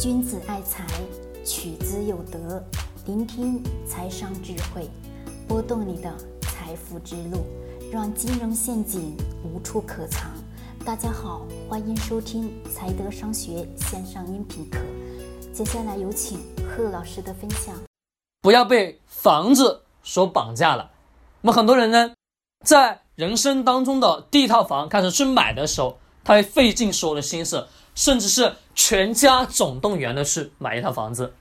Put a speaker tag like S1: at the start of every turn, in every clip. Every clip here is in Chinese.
S1: 君子爱财，取之有德。聆听财商智慧，拨动你的财富之路，让金融陷阱无处可藏。大家好，欢迎收听财德商学线上音频课。接下来有请贺老师的分享。
S2: 不要被房子所绑架了。那么很多人呢，在人生当中的第一套房开始去买的时候，他会费尽所有的心思，甚至是全家总动员的去买一套房子。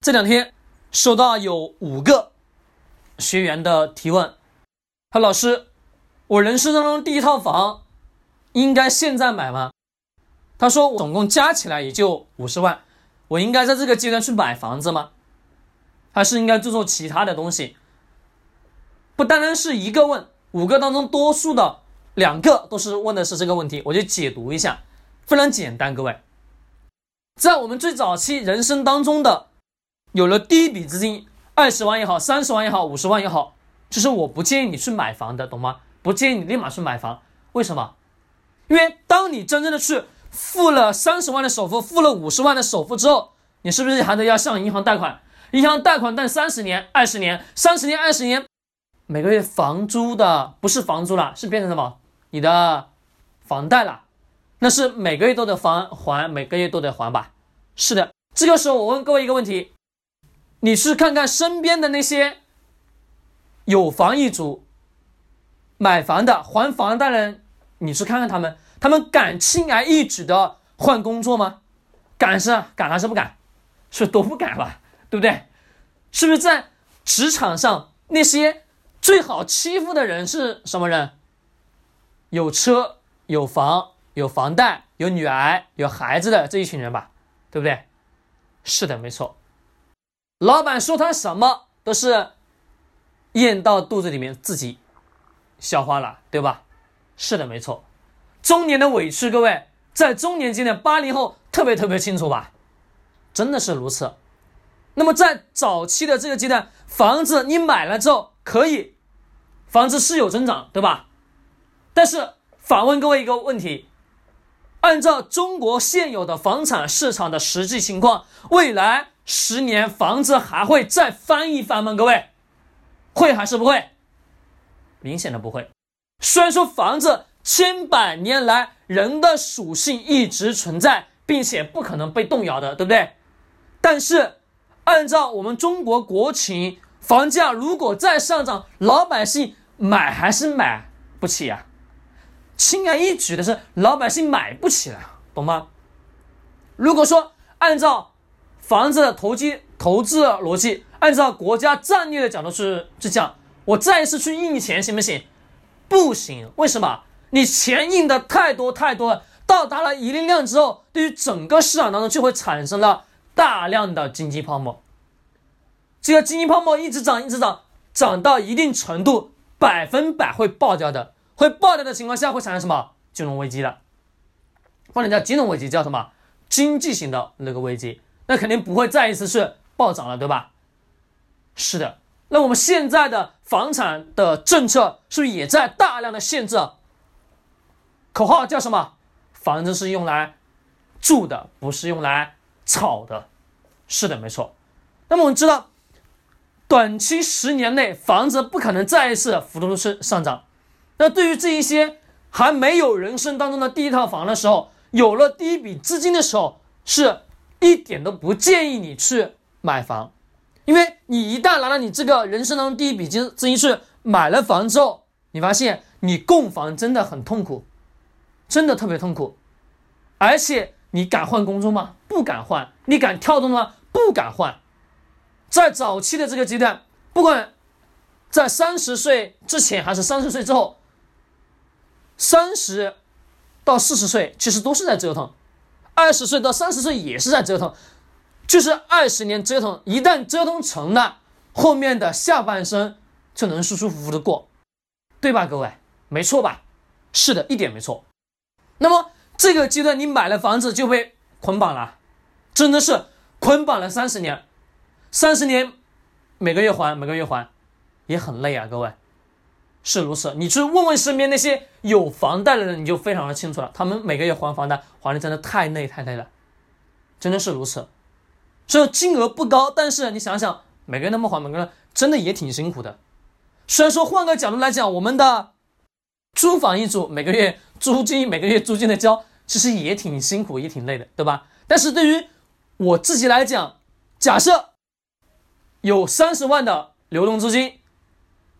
S2: 这两天收到有五个学员的提问，他老师，我人生当中第一套房应该现在买吗？他说总共加起来也就五十万，我应该在这个阶段去买房子吗？还是应该做做其他的东西？不单单是一个问，五个当中多数的两个都是问的是这个问题，我就解读一下，非常简单，各位，在我们最早期人生当中的，有了第一笔资金，二十万也好，三十万也好，五十万也好，就是我不建议你去买房的，懂吗？不建议你立马去买房，为什么？因为当你真正的去付了三十万的首付，付了五十万的首付之后，你是不是还得要向银行贷款？银行贷款贷三十年、二十年、三十年、二十年。每个月房租的不是房租了，是变成什么？你的房贷了，那是每个月都得还还，每个月都得还吧？是的。这个时候我问各位一个问题：你去看看身边的那些有房一族、买房的、还房贷人，你去看看他们，他们敢轻而易举的换工作吗？敢是敢还是不敢？是都不敢吧？对不对？是不是在职场上那些？最好欺负的人是什么人？有车、有房、有房贷、有女儿、有孩子的这一群人吧，对不对？是的，没错。老板说他什么都是咽到肚子里面自己消化了，对吧？是的，没错。中年的委屈，各位在中年阶段，八零后特别特别清楚吧？真的是如此。那么在早期的这个阶段，房子你买了之后。可以，房子是有增长，对吧？但是反问各位一个问题：按照中国现有的房产市场的实际情况，未来十年房子还会再翻一番吗？各位，会还是不会？明显的不会。虽然说房子千百年来人的属性一直存在，并且不可能被动摇的，对不对？但是按照我们中国国情。房价如果再上涨，老百姓买还是买不起呀？轻而易举的是老百姓买不起了，懂吗？如果说按照房子的投机投资逻辑，按照国家战略的角度去去讲，我再一次去印钱行不行？不行，为什么？你钱印的太多太多了，到达了一定量之后，对于整个市场当中就会产生了大量的经济泡沫。这个经济泡沫一直涨，一直涨，涨到一定程度，百分百会爆掉的。会爆掉的情况下，会产生什么金融危机的？不能叫金融危机，叫什么经济型的那个危机？那肯定不会再一次是暴涨了，对吧？是的。那我们现在的房产的政策是不是也在大量的限制？口号叫什么？房子是用来住的，不是用来炒的。是的，没错。那么我们知道。短期十年内，房子不可能再一次幅度是上涨。那对于这一些还没有人生当中的第一套房的时候，有了第一笔资金的时候，是一点都不建议你去买房，因为你一旦拿了你这个人生当中第一笔金资金去买了房之后，你发现你供房真的很痛苦，真的特别痛苦。而且你敢换工作吗？不敢换。你敢跳动吗？不敢换。在早期的这个阶段，不管在三十岁之前还是三十岁之后，三十到四十岁其实都是在折腾，二十岁到三十岁也是在折腾，就是二十年折腾，一旦折腾成了，后面的下半生就能舒舒服服的过，对吧，各位？没错吧？是的，一点没错。那么这个阶段你买了房子就被捆绑了，真的是捆绑了三十年。三十年，每个月还，每个月还，也很累啊，各位，是如此。你去问问身边那些有房贷的人，你就非常的清楚了。他们每个月还房贷，还的真的太累太累了，真的是如此。虽然金额不高，但是你想想，每个月那么还，每个人真的也挺辛苦的。虽然说换个角度来讲，我们的租房一族每个月租金每个月租金的交，其实也挺辛苦，也挺累的，对吧？但是对于我自己来讲，假设有三十万的流动资金，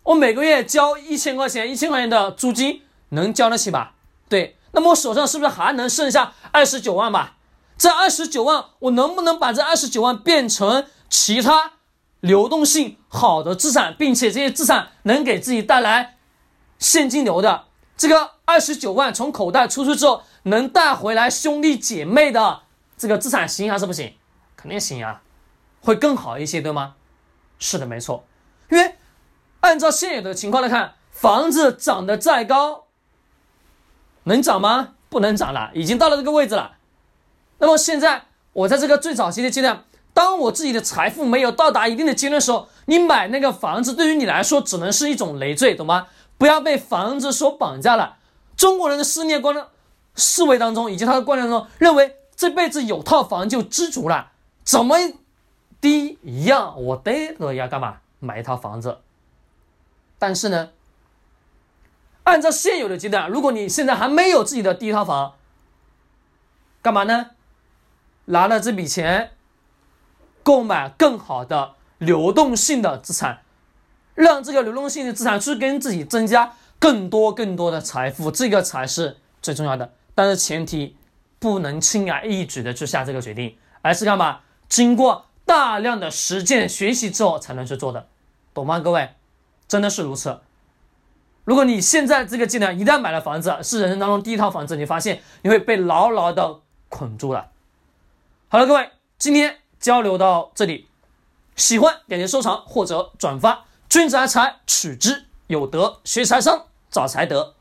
S2: 我每个月交一千块钱，一千块钱的租金能交得起吧？对，那么我手上是不是还能剩下二十九万吧？这二十九万，我能不能把这二十九万变成其他流动性好的资产，并且这些资产能给自己带来现金流的？这个二十九万从口袋出去之后，能带回来兄弟姐妹的这个资产行还是不行？肯定行啊，会更好一些，对吗？是的，没错。因为按照现有的情况来看，房子涨得再高，能涨吗？不能涨了，已经到了这个位置了。那么现在我在这个最早期的阶段，当我自己的财富没有到达一定的阶段的时候，你买那个房子对于你来说只能是一种累赘，懂吗？不要被房子所绑架了。中国人的思念观、思维当中，以及他的观念中，认为这辈子有套房就知足了。怎么低一样，我得都要干嘛？买一套房子。但是呢，按照现有的阶段，如果你现在还没有自己的第一套房，干嘛呢？拿了这笔钱，购买更好的流动性的资产，让这个流动性的资产去跟自己增加更多更多的财富，这个才是最重要的。但是前提不能轻而易举的去下这个决定，而是干嘛？经过大量的实践学习之后才能去做的，懂吗？各位，真的是如此。如果你现在这个技能一旦买了房子，是人生当中第一套房子，你发现你会被牢牢的捆住了。好了，各位，今天交流到这里，喜欢点击收藏或者转发。君子爱财，取之有德；学财商，找财德。